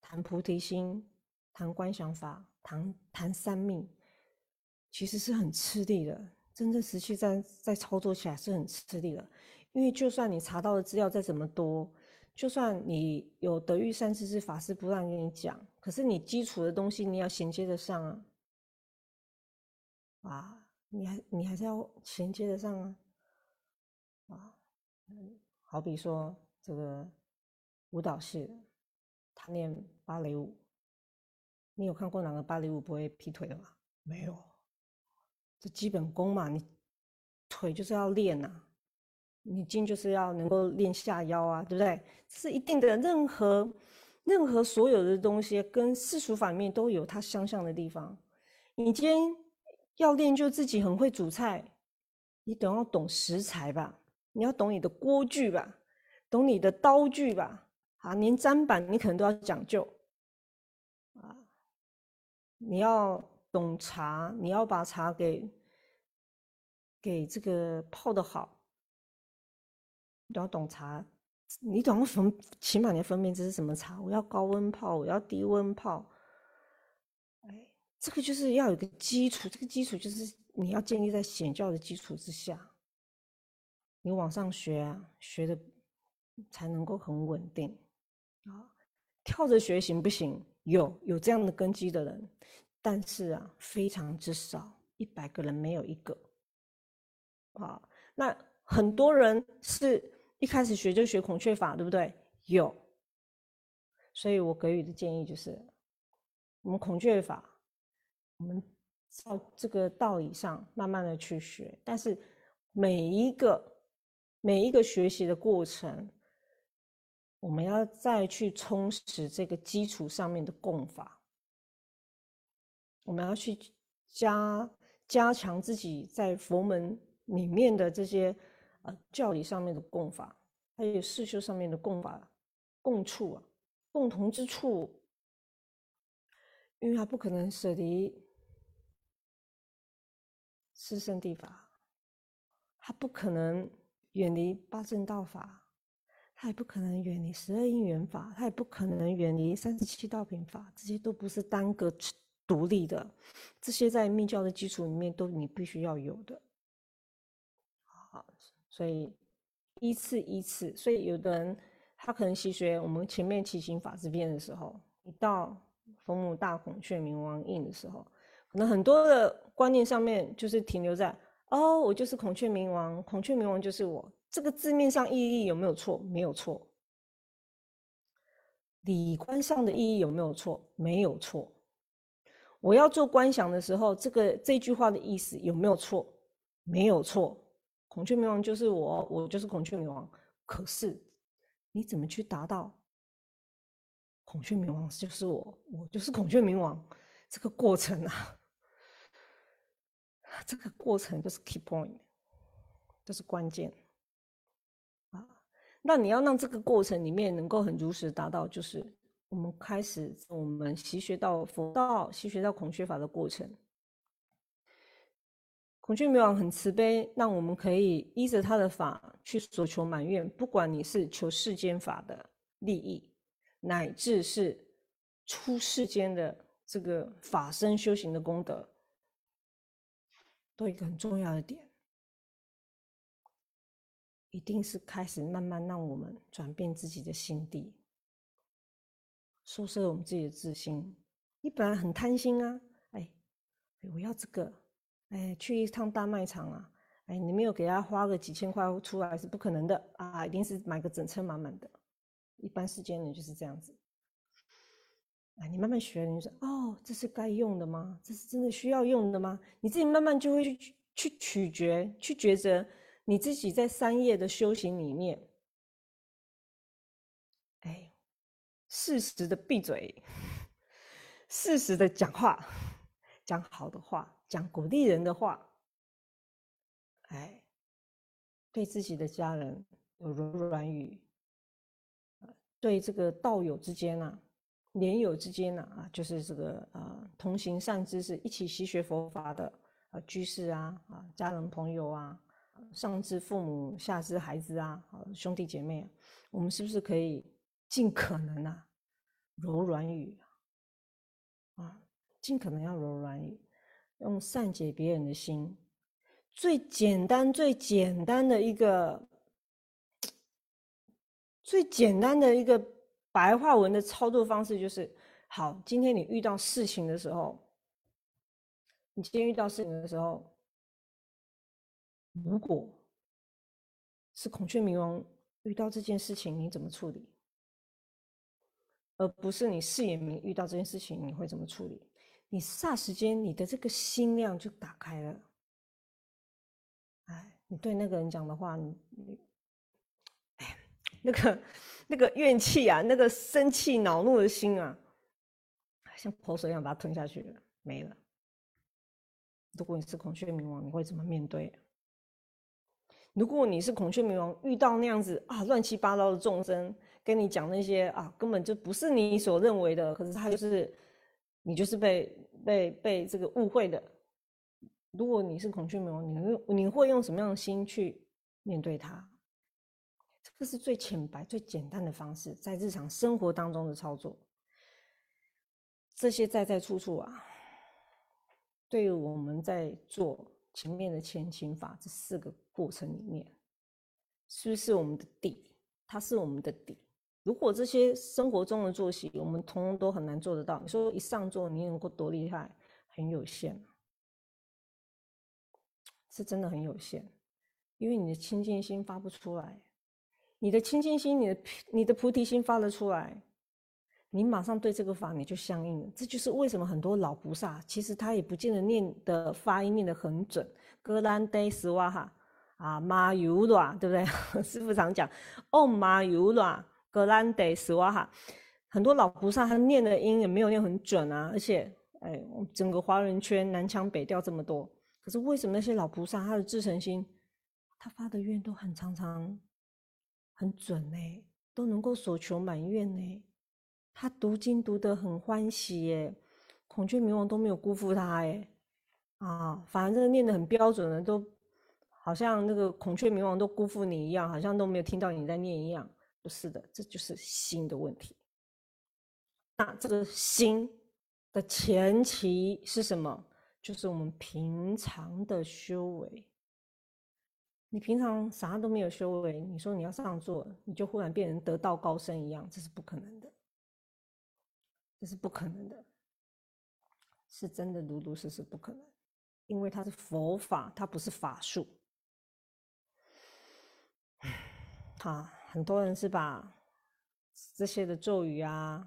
谈菩提心、谈观想法、谈谈三命，其实是很吃力的。真正实际在在操作起来是很吃力的，因为就算你查到的资料再怎么多，就算你有德育三知识法师不断跟你讲，可是你基础的东西你要衔接得上啊，啊，你还你还是要衔接得上啊。啊，嗯，好比说这个舞蹈系的，他练芭蕾舞，你有看过哪个芭蕾舞不会劈腿的吗？没有，这基本功嘛，你腿就是要练呐，你筋就是要能够练下腰啊，对不对？是一定的，任何任何所有的东西跟世俗反面都有它相像的地方。你今天要练就自己很会煮菜，你等要懂食材吧。你要懂你的锅具吧，懂你的刀具吧，啊，连砧板你可能都要讲究，啊，你要懂茶，你要把茶给给这个泡的好，你要懂茶，你懂分，起码你要分辨这是什么茶，我要高温泡，我要低温泡，哎，这个就是要有个基础，这个基础就是你要建立在显教的基础之下。你往上学啊，学的才能够很稳定啊。跳着学行不行？有有这样的根基的人，但是啊，非常之少，一百个人没有一个。啊，那很多人是一开始学就学孔雀法，对不对？有。所以我给予的建议就是，我们孔雀法我们照这个道理上慢慢的去学，但是每一个每一个学习的过程，我们要再去充实这个基础上面的功法，我们要去加加强自己在佛门里面的这些呃教理上面的功法，还有世修上面的功法共处啊，共同之处，因为他不可能舍离。四圣地法，他不可能远离八正道法，他也不可能远离十二因缘法，他也不可能远离三十七道品法，这些都不是单个独立的，这些在密教的基础里面都你必须要有的。好，所以依次依次，所以有的人他可能习学我们前面七行法之变的时候，一到佛母大孔雀明王印的时候。可能很多的观念上面就是停留在哦，我就是孔雀明王，孔雀明王就是我。这个字面上意义有没有错？没有错。理观上的意义有没有错？没有错。我要做观想的时候，这个这句话的意思有没有错？没有错。孔雀明王就是我，我就是孔雀明王。可是你怎么去达到孔雀明王就是我，我就是孔雀明王这个过程啊？这个过程就是 key point，这是关键啊。那你要让这个过程里面能够很如实达到，就是我们开始我们习学到佛道、习学到孔雀法的过程。孔雀明王很慈悲，让我们可以依着他的法去所求满愿，不管你是求世间法的利益，乃至是出世间的这个法身修行的功德。都一个很重要的点，一定是开始慢慢让我们转变自己的心地，收拾我们自己的自心。你本来很贪心啊，哎，我要这个，哎，去一趟大卖场啊，哎，你没有给他花个几千块出来是不可能的啊，一定是买个整车满满的。一般世间人就是这样子。啊，你慢慢学，你说哦，这是该用的吗？这是真的需要用的吗？你自己慢慢就会去去取决，去抉择你自己在三业的修行里面，哎，适时的闭嘴，适时的讲话，讲好的话，讲鼓励人的话，哎，对自己的家人有柔软语，对这个道友之间呢？连友之间呢，啊，就是这个呃，同行善知识，一起习学佛法的啊，居士啊，啊，家人朋友啊，上至父母，下至孩子啊，啊，兄弟姐妹，我们是不是可以尽可能啊，柔软语啊，尽可能要柔软语，用善解别人的心，最简单、最简单的一个，最简单的一个。白话文的操作方式就是：好，今天你遇到事情的时候，你今天遇到事情的时候，如果是孔雀明王遇到这件事情，你怎么处理？而不是你视野明遇到这件事情，你会怎么处理？你霎时间你的这个心量就打开了。哎，你对那个人讲的话，你你，哎，那个。那个怨气啊，那个生气恼怒的心啊，像口水一样把它吞下去了，没了。如果你是孔雀明王，你会怎么面对？如果你是孔雀明王，遇到那样子啊乱七八糟的众生，跟你讲那些啊根本就不是你所认为的，可是他就是你就是被被被这个误会的。如果你是孔雀明王，你会你会用什么样的心去面对他？这是最浅白、最简单的方式，在日常生活当中的操作。这些在在处处啊，对于我们在做前面的前情法这四个过程里面，是不是我们的底？它是我们的底。如果这些生活中的作息，我们通通都很难做得到。你说一上座，你能够多厉害？很有限，是真的很有限，因为你的清净心发不出来。你的清净心，你的你的菩提心发了出来，你马上对这个法你就相应了。这就是为什么很多老菩萨其实他也不见得念的发音念得很准，格兰德斯瓦哈啊马尤拉，对不对？师傅常讲哦马尤拉格兰德斯瓦哈，很多老菩萨他念的音也没有念很准啊，而且哎，整个华人圈南腔北调这么多，可是为什么那些老菩萨他的至诚心，他发的愿都很常常很准呢？都能够所求满愿呢，他读经读得很欢喜耶，孔雀明王都没有辜负他哎，啊，反正念得很标准的，都好像那个孔雀明王都辜负你一样，好像都没有听到你在念一样，不是的，这就是心的问题。那这个心的前提是什么？就是我们平常的修为。你平常啥都没有修为，你说你要上座，你就忽然变成得道高僧一样，这是不可能的，这是不可能的，是真的，如如实实不可能，因为它是佛法，它不是法术。啊，很多人是把这些的咒语啊，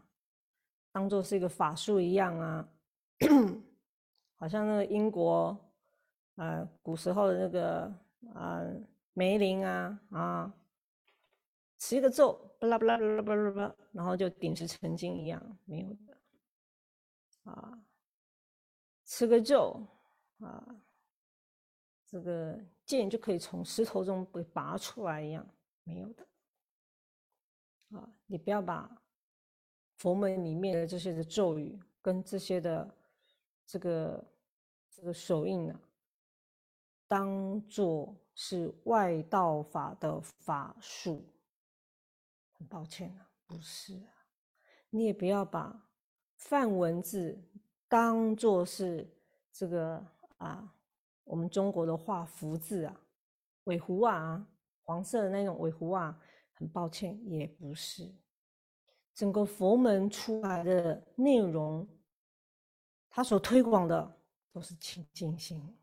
当做是一个法术一样啊，好像那个英国，呃，古时候的那个。啊，梅林啊啊，持一个咒，巴拉巴拉巴拉巴拉巴拉，然后就顶石成金一样，没有的。啊，持个咒啊，这个剑就可以从石头中被拔出来一样，没有的。你不要把佛门里面的这些的咒语跟这些的这个这个手印啊。当做是外道法的法术，很抱歉啊，不是啊。你也不要把梵文字当做是这个啊，我们中国的画福字啊，尾狐啊，黄色的那种尾狐啊，很抱歉，也不是。整个佛门出来的内容，他所推广的都是清净心。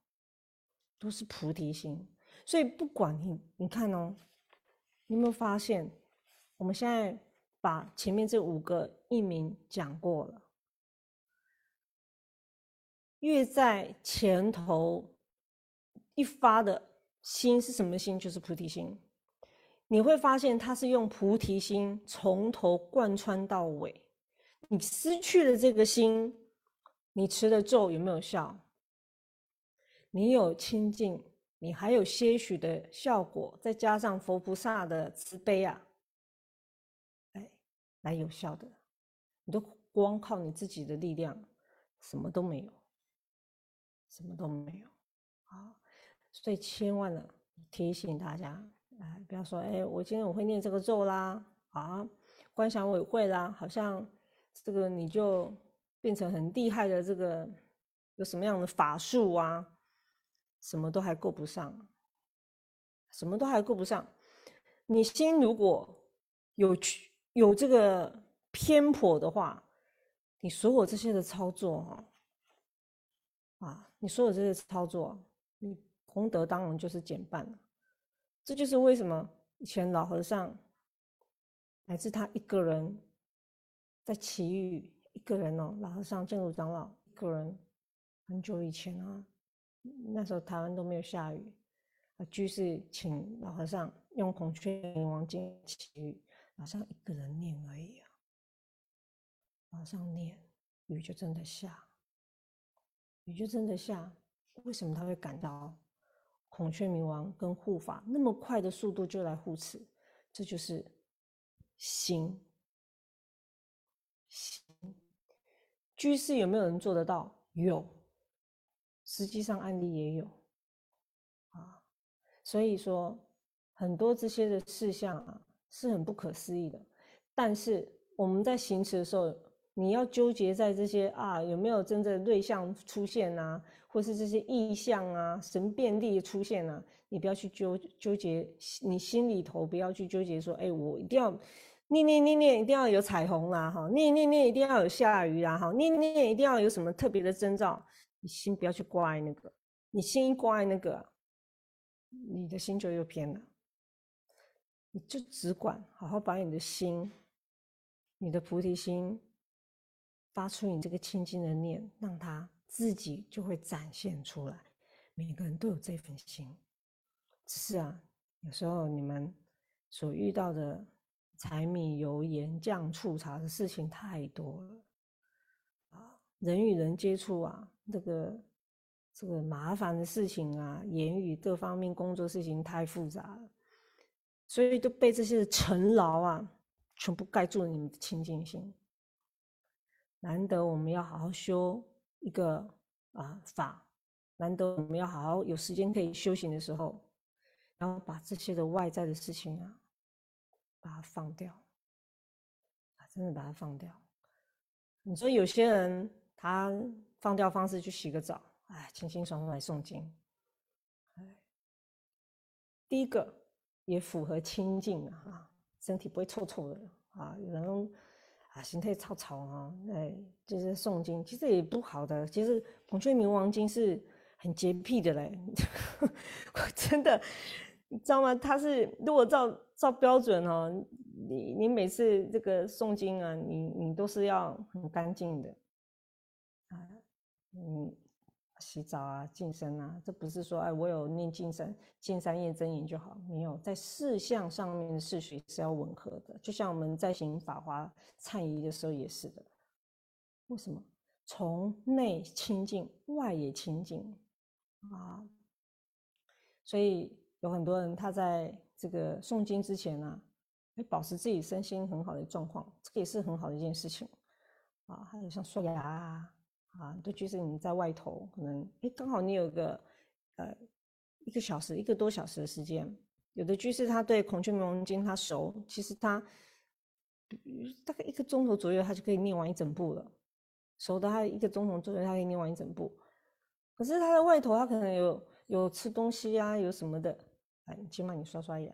都是菩提心，所以不管你，你看哦，你有没有发现，我们现在把前面这五个译名讲过了，越在前头一发的心是什么心？就是菩提心。你会发现，它是用菩提心从头贯穿到尾。你失去了这个心，你持的咒有没有效？你有清净，你还有些许的效果，再加上佛菩萨的慈悲啊，哎，来有效的。你都光靠你自己的力量，什么都没有，什么都没有啊！所以千万呢，提醒大家，哎，不要说，哎，我今天我会念这个咒啦，啊，观想我会啦，好像这个你就变成很厉害的这个有什么样的法术啊？什么都还够不上，什么都还够不上。你心如果有有这个偏颇的话，你所有这些的操作哈，啊，你所有这些操作，你功德当然就是减半了。这就是为什么以前老和尚乃至他一个人在奇遇一个人哦，老和尚净土长老一个人，很久以前啊。那时候台湾都没有下雨，啊，居士请老和尚用孔雀明王经祈雨，老和尚一个人念而已啊。老和尚念，雨就真的下，雨就真的下。为什么他会感到孔雀明王跟护法那么快的速度就来护持？这就是心。心，居士有没有人做得到？有。实际上案例也有，啊，所以说很多这些的事项啊是很不可思议的。但是我们在行持的时候，你要纠结在这些啊有没有真正瑞相出现啊，或是这些意象啊神变力出现啊，你不要去纠纠结，你心里头不要去纠结说，哎，我一定要念念念念，一定要有彩虹啦，哈，念念念一定要有下雨啦，哈，念念念一定要有什么特别的征兆。你心不要去挂碍那个，你心一挂碍那个，你的心就又偏了。你就只管好好把你的心，你的菩提心发出你这个清净的念，让它自己就会展现出来。每个人都有这份心，只是啊，有时候你们所遇到的柴米油盐酱醋茶的事情太多了啊，人与人接触啊，这个这个麻烦的事情啊，言语各方面工作事情太复杂了，所以都被这些尘劳啊，全部盖住了你们的清净心。难得我们要好好修一个啊法。难得我们要好好有时间可以修行的时候，然后把这些的外在的事情啊，把它放掉，啊，真的把它放掉。你说有些人他放掉方式去洗个澡，哎，清清爽爽来诵经，哎，第一个也符合清净啊，身体不会臭臭的啊。有人啊，心态吵吵啊，哎，就是诵经，其实也不好的。其实《孔雀明王经》是。很洁癖的嘞，我 真的，你知道吗？他是如果照照标准哦，你你每次这个诵经啊，你你都是要很干净的啊，嗯，洗澡啊、净身啊，这不是说哎，我有念净身、净三业真言就好，没有在四项上面的事序是要吻合的，就像我们在行法华忏仪的时候也是的。为什么？从内清净，外也清净。啊，所以有很多人他在这个诵经之前呢，会保持自己身心很好的状况，这个也是很好的一件事情啊。还有像刷牙啊，啊，都就是你在外头可能哎，刚好你有个呃一个小时、一个多小时的时间，有的居士他对孔雀明王经他熟，其实他大概一个钟头左右，他就可以念完一整部了。熟的他一个钟头左右，他可以念完一整部。可是他在外头，他可能有有吃东西啊，有什么的，哎，起码你刷刷牙。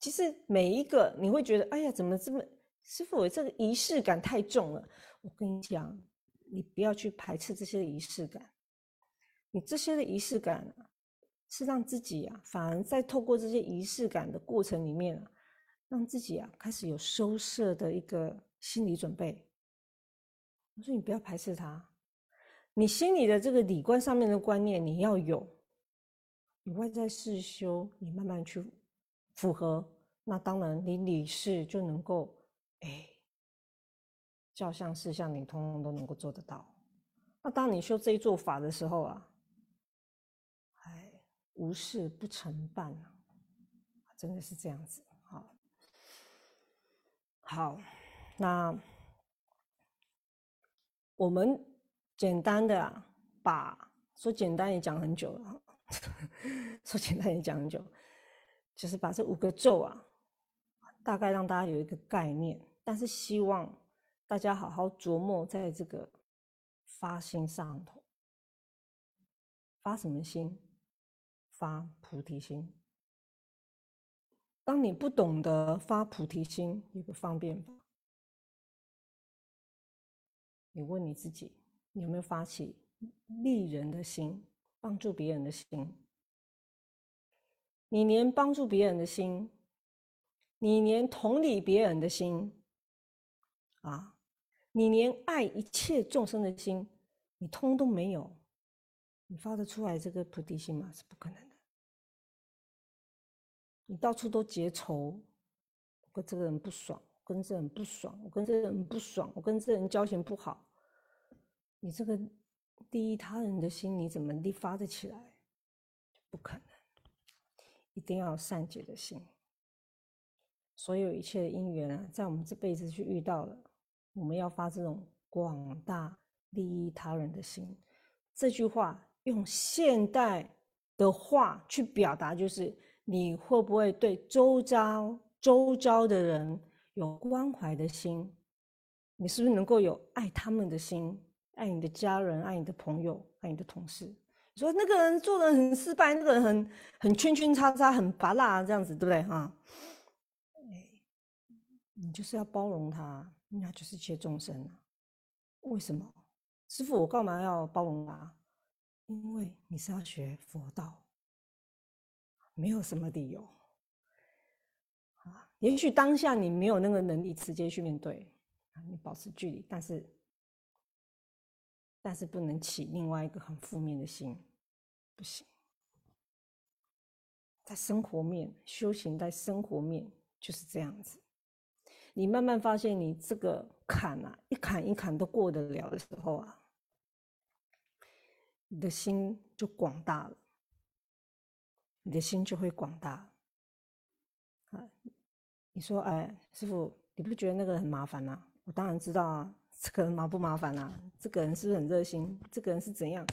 其实每一个你会觉得，哎呀，怎么这么师傅，这个仪式感太重了。我跟你讲，你不要去排斥这些仪式感，你这些的仪式感啊，是让自己啊，反而在透过这些仪式感的过程里面啊，让自己啊开始有收摄的一个心理准备。我说你不要排斥它。你心里的这个理观上面的观念你要有，你外在事修，你慢慢去符合，那当然你理事就能够，哎，教相事项你通通都能够做得到。那当你修这一座法的时候啊，哎，无事不成办啊，真的是这样子。好，好，那我们。简单的啊，把说简单也讲很久了，说简单也讲很久，就是把这五个咒啊，大概让大家有一个概念，但是希望大家好好琢磨在这个发心上头，发什么心？发菩提心。当你不懂得发菩提心，有个方便法，你问你自己。你有没有发起利人的心，帮助别人的心？你连帮助别人的心，你连同理别人的心，啊，你连爱一切众生的心，你通都没有，你发得出来这个菩提心吗？是不可能的。你到处都结仇，我跟这个人不爽，跟这人不爽，我跟这个人不爽，我跟这人交情不好。你这个第一他人的心，你怎么立发得起来？不可能，一定要善解的心。所有一切的因缘啊，在我们这辈子去遇到了，我们要发这种广大利益他人的心。这句话用现代的话去表达，就是你会不会对周遭周遭的人有关怀的心？你是不是能够有爱他们的心？爱你的家人，爱你的朋友，爱你的同事。你说那个人做的很失败，那个人很很圈圈叉叉，很拔辣这样子，对不对？哈，你就是要包容他，那就是一切众生啊。为什么？师傅，我干嘛要包容他？因为你是要学佛道，没有什么理由。啊，也许当下你没有那个能力直接去面对，你保持距离，但是。但是不能起另外一个很负面的心，不行。在生活面修行，在生活面就是这样子。你慢慢发现，你这个坎啊，一坎一坎都过得了的时候啊，你的心就广大了，你的心就会广大。啊，你说，哎，师傅，你不觉得那个很麻烦吗？我当然知道啊，这个人麻不麻烦啊？这个人是不是很热心？这个人是怎样？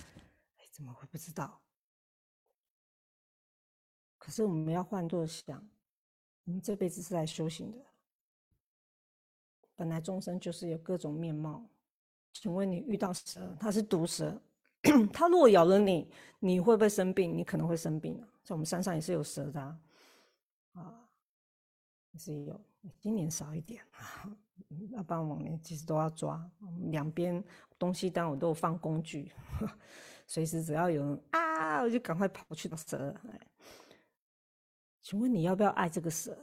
哎，怎么会不知道？可是我们要换作想，我们这辈子是来修行的。本来众生就是有各种面貌。请问你遇到蛇，它是毒蛇，它如果咬了你，你会不会生病？你可能会生病啊。在我们山上也是有蛇的啊，也是有。今年少一点啊，要不然往年其实都要抓。两边东西单我都有放工具，随时只要有人啊，我就赶快跑去找蛇。请问你要不要爱这个蛇？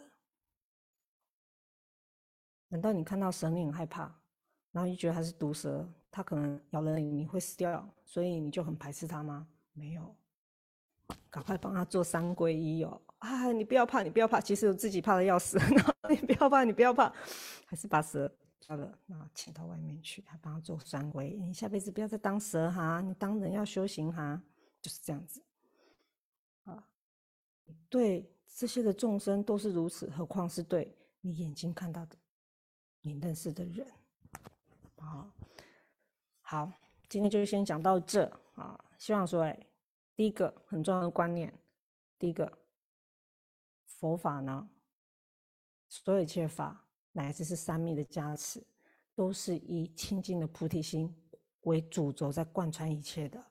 难道你看到蛇你很害怕，然后就觉得它是毒蛇，它可能咬了你你会死掉，所以你就很排斥它吗？没有，赶快帮他做三皈依哦！啊，你不要怕，你不要怕，其实我自己怕的要死。然后你不要怕，你不要怕，还是把蛇抓了，那请到外面去，还帮他做三皈依。你下辈子不要再当蛇哈，你当人要修行哈，就是这样子。啊，对。这些的众生都是如此，何况是对你眼睛看到的、你认识的人啊？好，今天就先讲到这啊。希望说，哎，第一个很重要的观念，第一个佛法呢，所有一切法乃至是三密的加持，都是以清净的菩提心为主轴在贯穿一切的。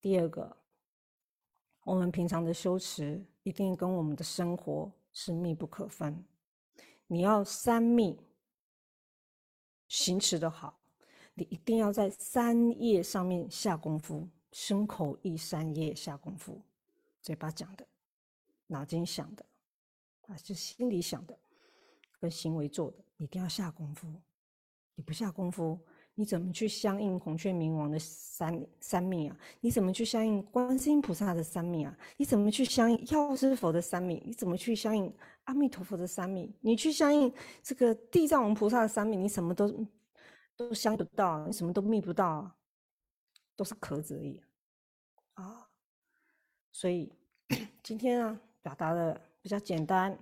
第二个。我们平常的修持一定跟我们的生活是密不可分。你要三密行持的好，你一定要在三业上面下功夫，身口意三业下功夫。嘴巴讲的，脑筋想的，啊，就心里想的，跟行为做的，一定要下功夫。你不下功夫。你怎么去相应孔雀明王的三三命啊？你怎么去相应观世音菩萨的三命啊？你怎么去相应药师佛的三命？你怎么去相应阿弥陀佛的三命？你去相应这个地藏王菩萨的三命，你什么都都相不到，你什么都觅不到，啊都是壳子而已啊！所以 今天啊，表达的比较简单，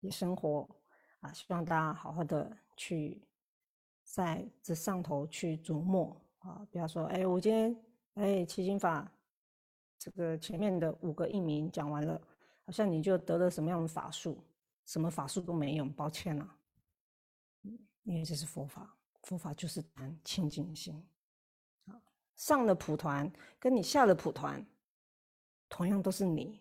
也生活啊，希望大家好好的去。在这上头去琢磨啊，比方说，哎，我今天哎七心法，这个前面的五个译名讲完了，好像你就得了什么样的法术，什么法术都没用，抱歉了，因为这是佛法，佛法就是谈清净心啊。上了普团跟你下了普团，同样都是你，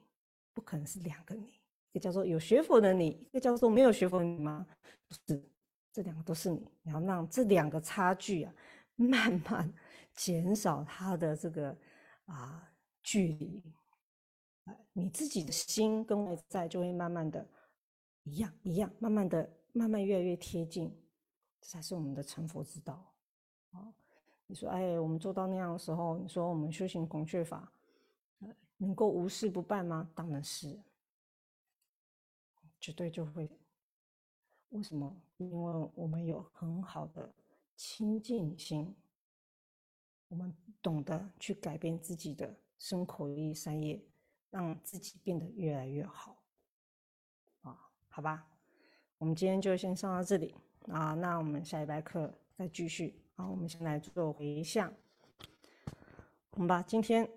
不可能是两个你，一个叫做有学佛的你，一个叫做没有学佛的你吗？不是。这两个都是你，你要让这两个差距啊，慢慢 减少它的这个啊距离，你自己的心跟外在就会慢慢的一样一样，慢慢的慢慢越来越贴近，这才是我们的成佛之道。啊，你说哎，我们做到那样的时候，你说我们修行孔雀法，能够无事不办吗？当然是，绝对就会。为什么？因为我们有很好的清净心，我们懂得去改变自己的身口意三业，让自己变得越来越好。啊，好吧，我们今天就先上到这里啊。那我们下一拜课再继续。好，我们先来做回向。我们把今天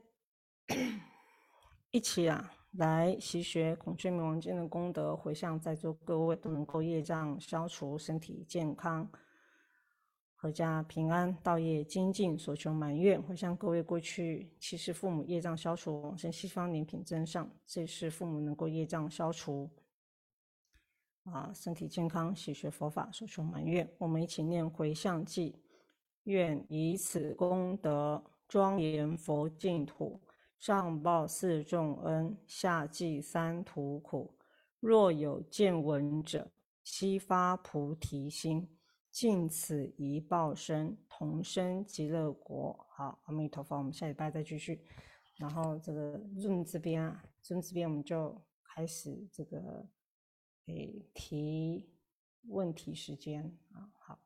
一起啊。来习学孔雀明王经的功德，回向在座各位都能够业障消除，身体健康，阖家平安，道业精进，所求满愿。回向各位过去七世父母业障消除，往生西方莲品真上，这世父母能够业障消除，啊，身体健康，习学佛法，所求满愿。我们一起念回向偈，愿以此功德庄严佛净土。上报四重恩，下济三途苦。若有见闻者，悉发菩提心，尽此一报身，同。生极乐国。好，阿弥陀佛，我们下礼拜再继续。然后这个润这边啊润这边我们就开始这个诶提问题时间啊，好。